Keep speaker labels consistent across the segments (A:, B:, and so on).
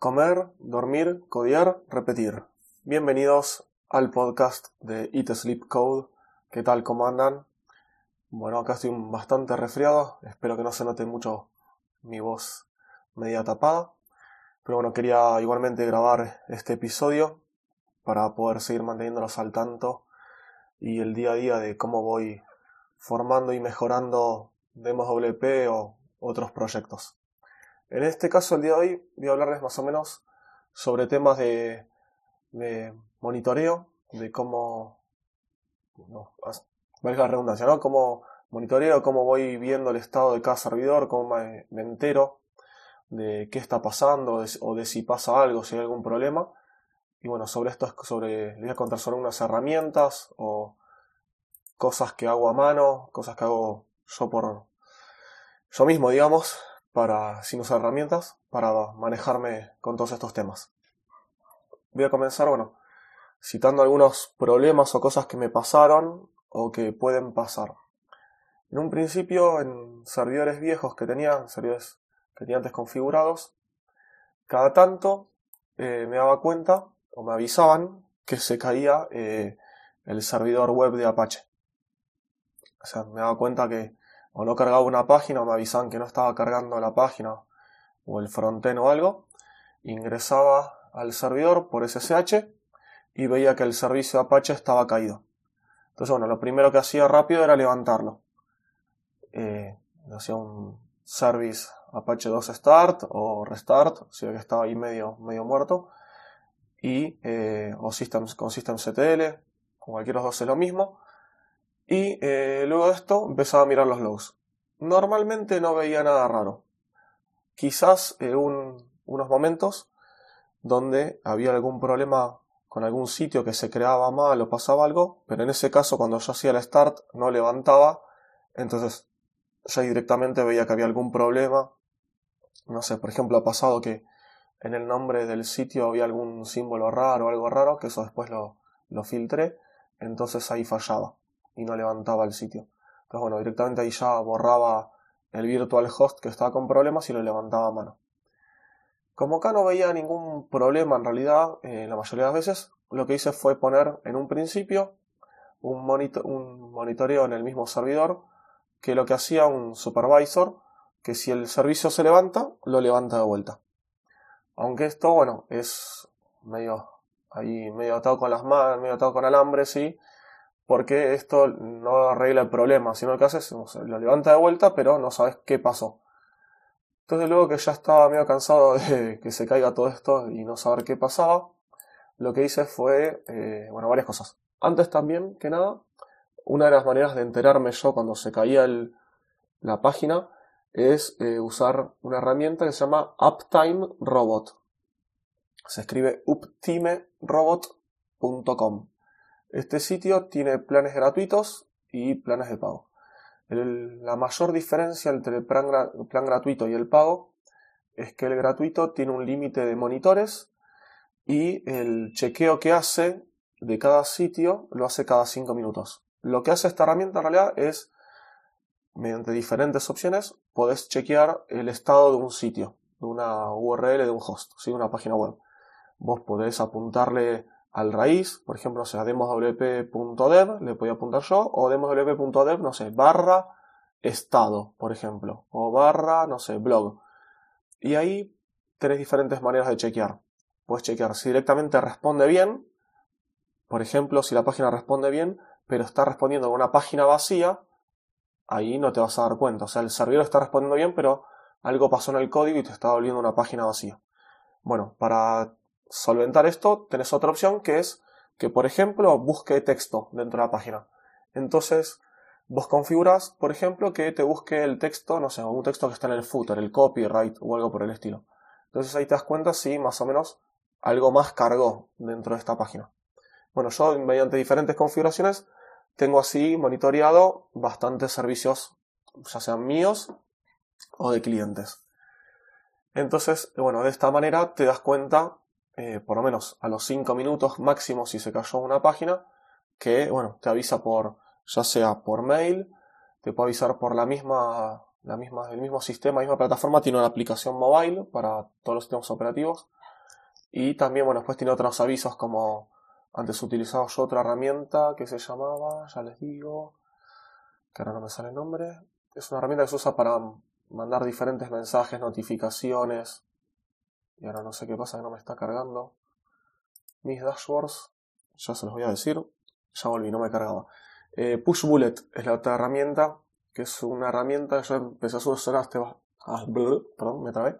A: Comer, dormir, codiar, repetir. Bienvenidos al podcast de Eat Sleep Code. ¿Qué tal? ¿Cómo andan? Bueno, acá estoy bastante resfriado. Espero que no se note mucho mi voz media tapada. Pero bueno, quería igualmente grabar este episodio para poder seguir manteniéndolos al tanto y el día a día de cómo voy formando y mejorando Demos WP o otros proyectos. En este caso, el día de hoy, voy a hablarles más o menos sobre temas de, monitoreo, de cómo, no, la redundancia, ¿no? Cómo monitoreo, cómo voy viendo el estado de cada servidor, cómo me, entero de qué está pasando o de si pasa algo, si hay algún problema. Y bueno, sobre esto, sobre, les voy a contar sobre unas herramientas o cosas que hago a mano, cosas que hago yo por yo mismo, digamos, para, sin usar herramientas, para manejarme con todos estos temas. Voy a comenzar, bueno, citando algunos problemas o cosas que me pasaron o que pueden pasar. En un principio, en servidores viejos que tenía, servidores que tenía antes configurados, cada tanto eh, me daba cuenta o me avisaban que se caía eh, el servidor web de Apache. O sea, me daba cuenta que o no cargaba una página o me avisaban que no estaba cargando la página o el frontend o algo, ingresaba al servidor por SSH y veía que el servicio Apache estaba caído. Entonces, bueno, lo primero que hacía rápido era levantarlo. Eh, hacía un service Apache 2 start o restart, si que estaba ahí medio, medio muerto, y, eh, o systems, con systemctl, con cualquiera de los dos es lo mismo, y eh, luego de esto empezaba a mirar los logs. Normalmente no veía nada raro. Quizás en unos momentos donde había algún problema con algún sitio que se creaba mal o pasaba algo, pero en ese caso cuando yo hacía el start no levantaba, entonces ya directamente veía que había algún problema. No sé, por ejemplo ha pasado que en el nombre del sitio había algún símbolo raro o algo raro, que eso después lo, lo filtré, entonces ahí fallaba y no levantaba el sitio. Entonces, bueno, directamente ahí ya borraba el virtual host que estaba con problemas y lo levantaba a mano. Como acá no veía ningún problema en realidad, eh, la mayoría de las veces, lo que hice fue poner en un principio un, un monitoreo en el mismo servidor que lo que hacía un supervisor, que si el servicio se levanta, lo levanta de vuelta. Aunque esto, bueno, es medio ahí medio atado con las manos, medio atado con alambre, sí, porque esto no arregla el problema, sino que haces, lo levanta de vuelta, pero no sabes qué pasó. Entonces luego que ya estaba medio cansado de que se caiga todo esto y no saber qué pasaba, lo que hice fue, eh, bueno, varias cosas. Antes también que nada, una de las maneras de enterarme yo cuando se caía la página es eh, usar una herramienta que se llama Uptime Robot. Se escribe uptimerobot.com. Este sitio tiene planes gratuitos y planes de pago. la mayor diferencia entre el plan, gratuito y el pago es que el gratuito tiene un límite de monitores y el chequeo que hace de cada sitio lo hace cada 5 minutos. Lo que hace esta herramienta en realidad es, mediante diferentes opciones, podés chequear el estado de un sitio, de una URL de un host, de una página web. Vos podés apuntarle al raíz, por ejemplo, o sea, demoswp.dev, le podía apuntar yo, o demoswp.dev, no sé, barra estado, por ejemplo, o barra, no sé, blog. Y ahí tenés diferentes maneras de chequear. Puedes chequear si directamente responde bien, por ejemplo, si la página responde bien, pero está respondiendo a una página vacía, ahí no te vas a dar cuenta. O sea, el servidor está respondiendo bien, pero algo pasó en el código y te está volviendo una página vacía. Bueno, para solventar esto, tenés otra opción que es que, por ejemplo, busque texto dentro de la página. Entonces, vos configuras, por ejemplo, que te busque el texto, no sé, un texto que está en el footer, el copyright o algo por el estilo. Entonces ahí te das cuenta si más o menos algo más cargó dentro de esta página. Bueno, yo mediante diferentes configuraciones tengo así monitoreado bastantes servicios, ya sean míos o de clientes. Entonces, bueno, de esta manera te das cuenta eh, por lo menos a los 5 minutos máximo si se cayó una página, que bueno, te avisa por, ya sea por mail, te puede avisar por la misma, la misma, el mismo sistema, la misma plataforma, tiene una aplicación mobile para todos los sistemas operativos, Y también, bueno, después tiene otros avisos como antes utilizaba yo otra herramienta que se llamaba, ya les digo, que ahora no me sale el nombre. Es una herramienta que se usa para mandar diferentes mensajes, notificaciones. Y ahora no sé qué pasa que no me está cargando. Mis dashboards, ya se los voy a decir. Ya volví, no me cargaba. Eh, Push Bullet es la otra herramienta, que es una herramienta que yo empecé a usar hace ah, perdón, me trabé.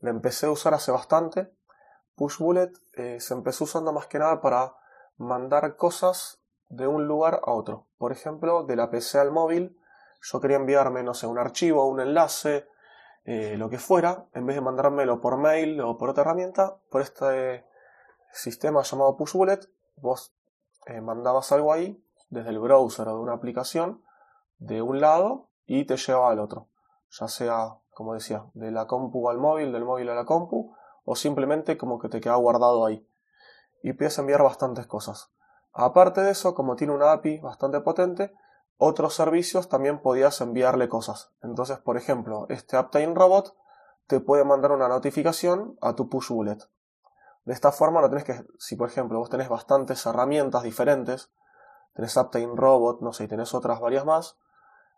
A: La empecé a usar hace bastante. Push Bullet eh, se empezó usando más que nada para mandar cosas de un lugar a otro. Por ejemplo, de la PC al móvil, yo quería enviarme, no sé, un archivo, un enlace, eh, lo que fuera, en vez de mandármelo por mail o por otra herramienta, por este sistema llamado PushBullet, vos eh, mandabas algo ahí desde el browser o de una aplicación de un lado y te llevaba al otro, ya sea, como decía, de la compu al móvil, del móvil a la compu, o simplemente como que te queda guardado ahí. Y puedes enviar bastantes cosas. Aparte de eso, como tiene una API bastante potente, otros servicios también podías enviarle cosas. Entonces, por ejemplo, este Uptime Robot te puede mandar una notificación a tu push bullet. De esta forma no tenés que, si por ejemplo vos tenés bastantes herramientas diferentes, tenés Uptime Robot, no sé, y tenés otras varias más,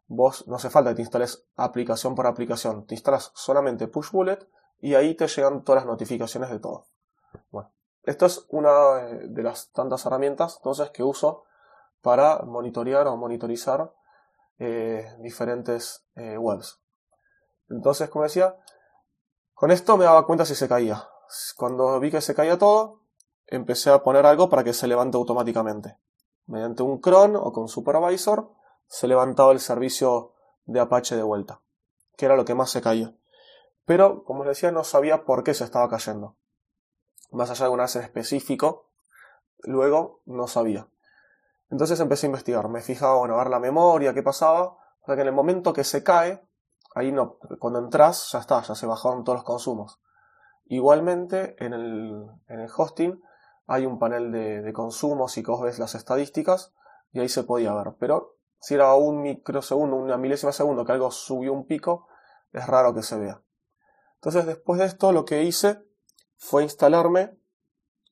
A: vos no hace falta que te instales aplicación por aplicación, te instalas solamente push bullet y ahí te llegan todas las notificaciones de todo. Bueno, esto es una de las tantas herramientas entonces que uso para monitorear o monitorizar eh, diferentes eh, webs. Entonces, como decía, con esto me daba cuenta si se caía. Cuando vi que se caía todo, empecé a poner algo para que se levante automáticamente. Mediante un cron o con supervisor se levantaba el servicio de Apache de vuelta, que era lo que más se caía. Pero, como les decía, no sabía por qué se estaba cayendo más allá de un en específico, luego no sabía. Entonces empecé a investigar, me fijaba, bueno, a ver la memoria, qué pasaba, para que en el momento que se cae, ahí no, cuando entras ya está, ya se bajaron todos los consumos. Igualmente, en el, en el hosting hay un panel de, consumos y que vos ves las estadísticas y ahí se podía ver. Pero si era un microsegundo, una milésima de segundo que algo subió un pico, es raro que se vea. Entonces después de esto lo que hice fue instalarme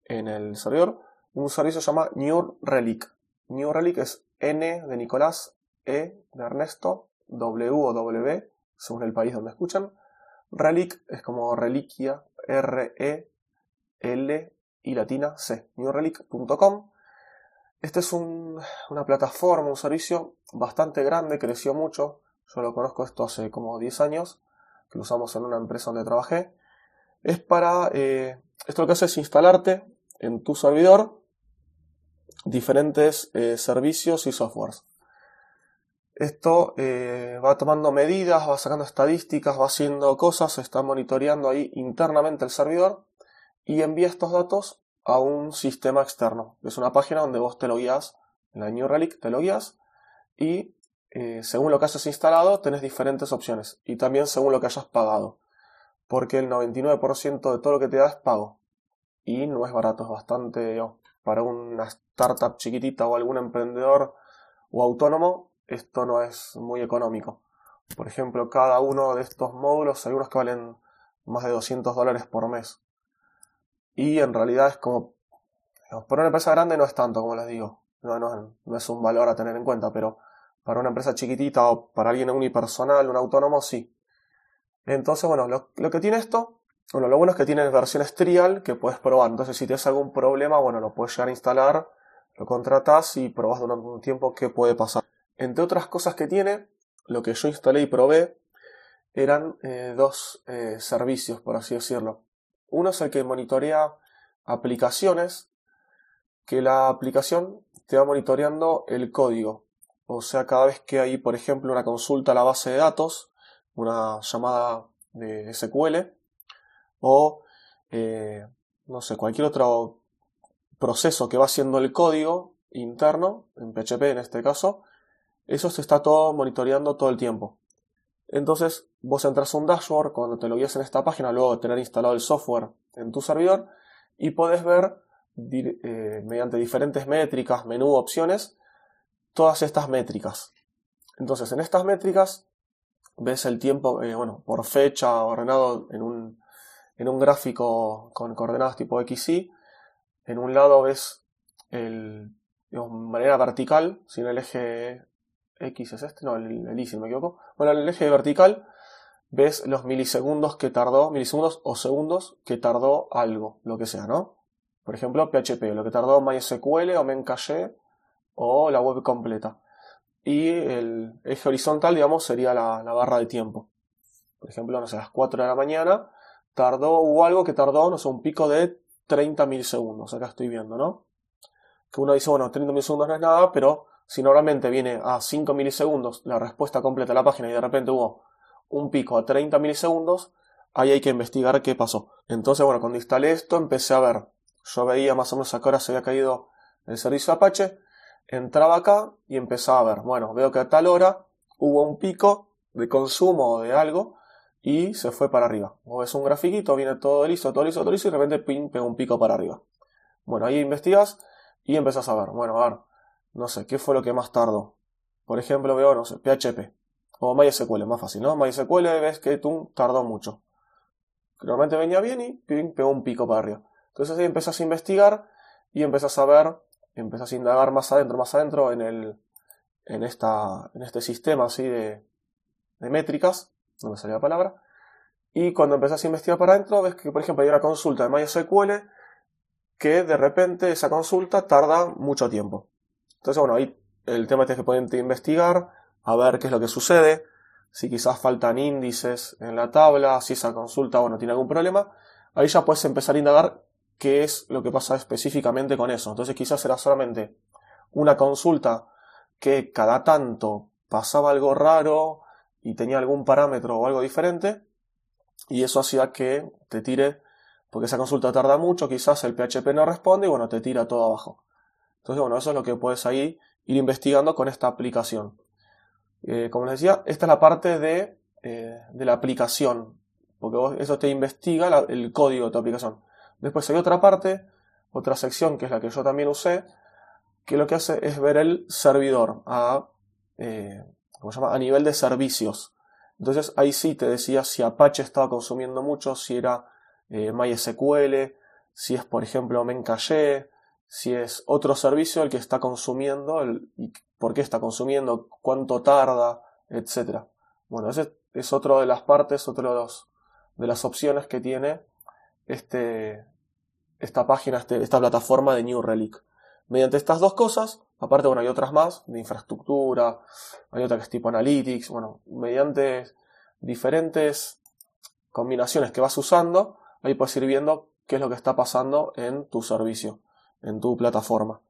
A: en el servidor un servicio que se llama New Relic. New Relic es N de Nicolás, E de Ernesto, W o W, según el país donde escuchan. Relic es como reliquia, R, E, L y latina C. Newrelic.com. Este es una plataforma, un servicio bastante grande, creció mucho. Yo lo conozco esto hace como 10 años, que lo usamos en una empresa donde trabajé es para, eh, esto lo que hace es instalarte en tu servidor diferentes eh, servicios y softwares. Esto eh, va tomando medidas, va sacando estadísticas, va haciendo cosas, está monitoreando ahí internamente el servidor y envía estos datos a un sistema externo. Es una página donde vos te lo guías, en la New Relic te lo guías y según lo que hayas instalado tenés diferentes opciones y también según lo que hayas pagado porque el 99% de todo lo que te da es pago. Y no es barato, es bastante... para una startup chiquitita o algún emprendedor o autónomo, esto no es muy económico. Por ejemplo, cada uno de estos módulos hay unos que valen más de 200 dólares por mes. Y en realidad es como... para una empresa grande no es tanto, como les digo. No, es un valor a tener en cuenta, pero para una empresa chiquitita o para alguien unipersonal, un autónomo, sí. Entonces, bueno, lo, que tiene esto, bueno, lo bueno es que tiene versiones trial que puedes probar. Entonces, si tienes algún problema, bueno, lo puedes llegar a instalar, lo contratas y probas durante un tiempo qué puede pasar. Entre otras cosas que tiene, lo que yo instalé y probé eran eh, dos eh, servicios, por así decirlo. Uno es el que monitorea aplicaciones, que la aplicación te va monitoreando el código. O sea, cada vez que hay, por ejemplo, una consulta a la base de datos, una llamada de SQL o eh, no sé, cualquier otro proceso que va haciendo el código interno, en PHP en este caso, eso se está todo monitoreando todo el tiempo. Entonces, vos entras a un dashboard cuando te lo guías en esta página, luego de tener instalado el software en tu servidor, y podés ver eh, mediante diferentes métricas, menú, opciones, todas estas métricas. Entonces, en estas métricas ves el tiempo, eh, bueno, por fecha ordenado en un, en un gráfico con coordenadas tipo XY, en un lado ves el, digamos, manera vertical, sin el eje X es este, no, el, Y si no me equivoco. Bueno, el eje vertical ves los milisegundos que tardó, milisegundos o segundos que tardó algo, lo que sea, ¿no? Por ejemplo, PHP, lo que tardó MySQL o Memcache o la web completa. Y el eje horizontal, digamos, sería la, barra de tiempo. Por ejemplo, no sé, a las 4 de la mañana tardó, o algo que tardó, no sé, un pico de 30 milisegundos. Acá estoy viendo, ¿no? Que uno dice, bueno, 30 milisegundos no es nada, pero si normalmente viene a 5 milisegundos la respuesta completa a la página y de repente hubo un pico a 30 milisegundos, ahí hay que investigar qué pasó. Entonces, bueno, cuando instalé esto empecé a ver. Yo veía más o menos a qué hora se había caído el servicio Apache, entraba acá y empezaba a ver. Bueno, veo que a tal hora hubo un pico de consumo de algo y se fue para arriba. O ves un grafiquito, viene todo listo, todo listo, todo listo y de repente ping, pega un pico para arriba. Bueno, ahí investigas y empezás a ver. Bueno, a ver, no sé, ¿qué fue lo que más tardó? Por ejemplo, veo, no sé, PHP. O MySQL, más fácil, ¿no? MySQL ves que tú tardó mucho. Normalmente venía bien y ping, pegó un pico para arriba. Entonces ahí empezás a investigar y empezás a ver, empezás a indagar más adentro, más adentro en el, en esta, en este sistema así de, de métricas, no me salía la palabra. Y cuando empezás a investigar para adentro, ves que, por ejemplo, hay una consulta de MySQL que de repente esa consulta tarda mucho tiempo. Entonces, bueno, ahí el tema es que pueden investigar, a ver qué es lo que sucede, si quizás faltan índices en la tabla, si esa consulta, bueno, tiene algún problema. Ahí ya puedes empezar a indagar qué es lo que pasa específicamente con eso. Entonces, quizás era solamente una consulta que cada tanto pasaba algo raro y tenía algún parámetro o algo diferente, y eso hacía que te tire porque esa consulta tarda mucho, quizás el PHP no responde y bueno, te tira todo abajo. Entonces, bueno, eso es lo que puedes ahí ir investigando con esta aplicación. Eh, como les decía, esta es la parte de, eh, de la aplicación, porque eso te investiga el código de tu aplicación. Después hay otra parte, otra sección que es la que yo también usé, que lo que hace es ver el servidor a, eh, ¿cómo se llama? a nivel de servicios. Entonces ahí sí te decía si Apache estaba consumiendo mucho, si era eh, MySQL, si es por ejemplo Memcache, si es otro servicio el que está consumiendo y por qué está consumiendo, cuánto tarda, etc. Bueno, ese es otro de las partes, otro de, los, de las opciones que tiene este, esta página, este, esta plataforma de New Relic. Mediante estas dos cosas, aparte, bueno, hay otras más, de infraestructura, hay otra que es tipo Analytics, bueno, mediante diferentes combinaciones que vas usando, ahí puedes ir viendo qué es lo que está pasando en tu servicio, en tu plataforma.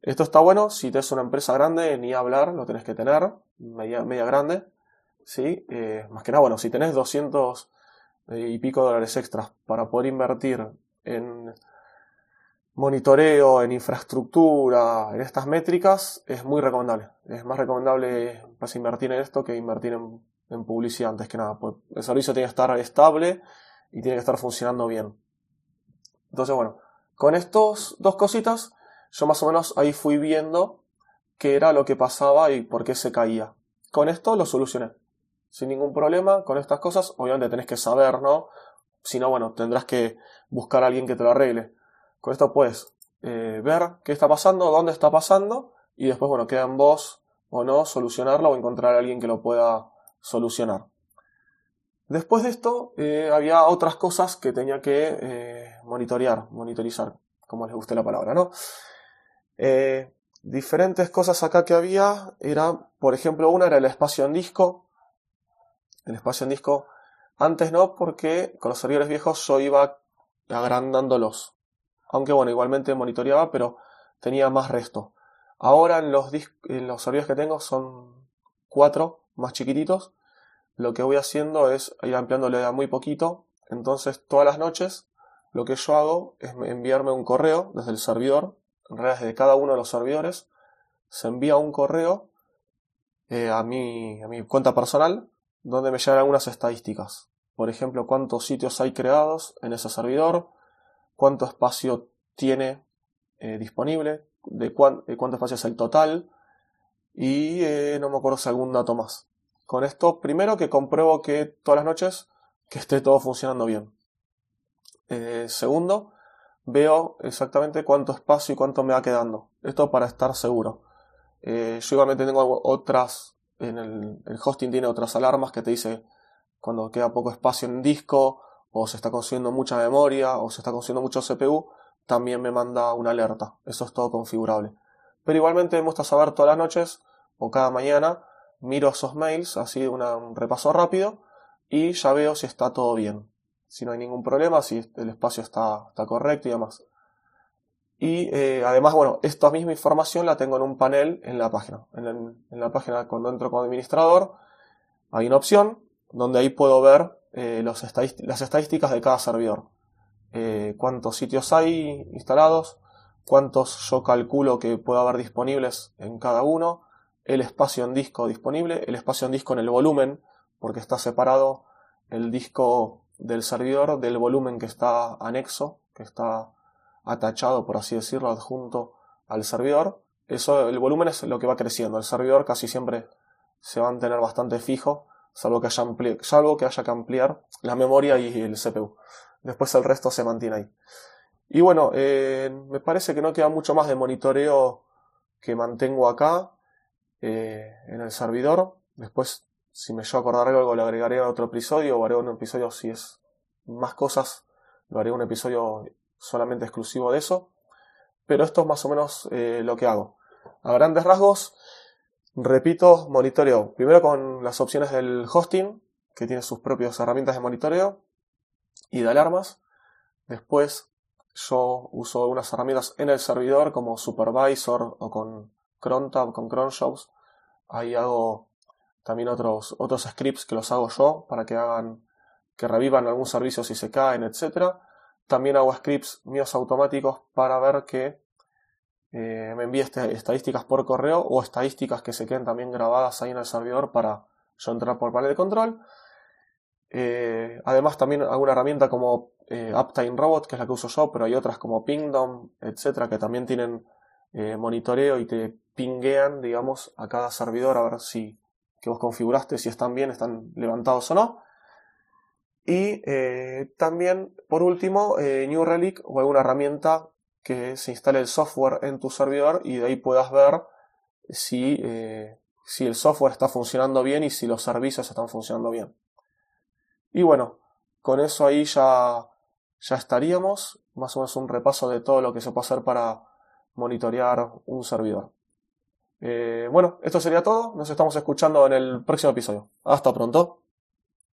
A: Esto está bueno si tienes una empresa grande, ni hablar, lo tenés que tener, media, media grande. ¿sí? Eh, más que nada, bueno, si tenés 200 eh, y pico dólares extras para poder invertir en monitoreo, en infraestructura, en estas métricas, es muy recomendable. Es más recomendable pues, invertir en esto que invertir en, publicidad antes que nada. Pues el servicio tiene que estar estable y tiene que estar funcionando bien. Entonces, bueno, con estos dos cositas, yo más o menos ahí fui viendo qué era lo que pasaba y por qué se caía. Con esto lo solucioné. Sin ningún problema, con estas cosas, obviamente tenés que saber, ¿no? Si no, bueno, tendrás que buscar a alguien que te lo arregle. Con esto puedes eh, ver qué está pasando, dónde está pasando, y después, bueno, queda en vos o no solucionarlo o encontrar a alguien que lo pueda solucionar. Después de esto, eh, había otras cosas que tenía que eh, monitorear, monitorizar, como les guste la palabra, ¿no? Diferentes cosas acá que había era, por ejemplo, una era el espacio en disco. El espacio en disco, antes no, porque con los servidores viejos yo iba agrandándolos. Aunque bueno, igualmente monitoreaba, pero tenía más resto. Ahora en los, en los servidores que tengo son cuatro más chiquititos lo que voy haciendo es ir ampliándole a muy poquito. Entonces, todas las noches, lo que yo hago es enviarme un correo desde el servidor, en realidad desde cada uno de los servidores, se envía un correo eh, a, mi, a mi cuenta personal donde me llegan algunas estadísticas. Por ejemplo, cuántos sitios hay creados en ese servidor, cuánto espacio tiene eh, disponible, de, cuánto espacio es el total y eh, no me acuerdo si algún dato más. Con esto, primero que compruebo que todas las noches que esté todo funcionando bien. eh, segundo veo exactamente cuánto espacio y cuánto me va quedando. Esto para estar seguro. Yo igualmente tengo otras, en el, el, hosting tiene otras alarmas que te dice cuando queda poco espacio en disco, o se está consumiendo mucha memoria, o se está consumiendo mucho CPU, también me manda una alerta. Eso es todo configurable. Pero igualmente me gusta saber todas las noches o cada mañana, miro esos mails, así un repaso rápido, y ya veo si está todo bien. Si no hay ningún problema, si el espacio está, está correcto y demás. Y eh, además, bueno, esta misma información la tengo en un panel en la página. En, la página, cuando entro como administrador, hay una opción donde ahí puedo ver eh, las estadísticas de cada servidor. Eh, cuántos sitios hay instalados, cuántos yo calculo que pueda haber disponibles en cada uno, el espacio en disco disponible, el espacio en disco en el volumen, porque está separado el disco del servidor del volumen que está anexo, que está atachado, por así decirlo, adjunto al servidor. Eso, el volumen es lo que va creciendo. El servidor casi siempre se va a mantener bastante fijo, salvo que haya, salvo que, haya que ampliar la memoria y el CPU. Después el resto se mantiene ahí. Y bueno, eh, me parece que no queda mucho más de monitoreo que mantengo acá eh, en el servidor. Después, si me a acordar algo, lo agregaré a otro episodio o haré un episodio si es más cosas, lo haré un episodio solamente exclusivo de eso. Pero esto es más o menos eh, lo que hago. A grandes rasgos, repito, monitoreo. Primero con las opciones del hosting, que tiene sus propias herramientas de monitoreo y de alarmas. Después yo uso algunas herramientas en el servidor como Supervisor o con Crontab, con Cronshows. Ahí hago también otros, otros scripts que los hago yo para que hagan, que revivan algún servicio si se caen, etc. También hago scripts míos automáticos para ver que eh, me envíe este, estadísticas por correo o estadísticas que se queden también grabadas ahí en el servidor para yo entrar por panel de control. Eh, además también hago una herramienta como eh, Uptime Robot, que es la que uso yo, pero hay otras como Pingdom, etcétera, que también tienen monitoreo y te pinguean, digamos, a cada servidor a ver si que vos configuraste, si están bien, están levantados o no. Y también, por último, New Relic o alguna herramienta que se instale el software en tu servidor y de ahí puedas ver si, si el software está funcionando bien y si los servicios están funcionando bien. Y bueno, con eso ahí ya, ya estaríamos, más o menos un repaso de todo lo que se puede hacer para monitorear un servidor. Eh, bueno, esto sería todo, nos estamos escuchando en el próximo episodio. Hasta pronto.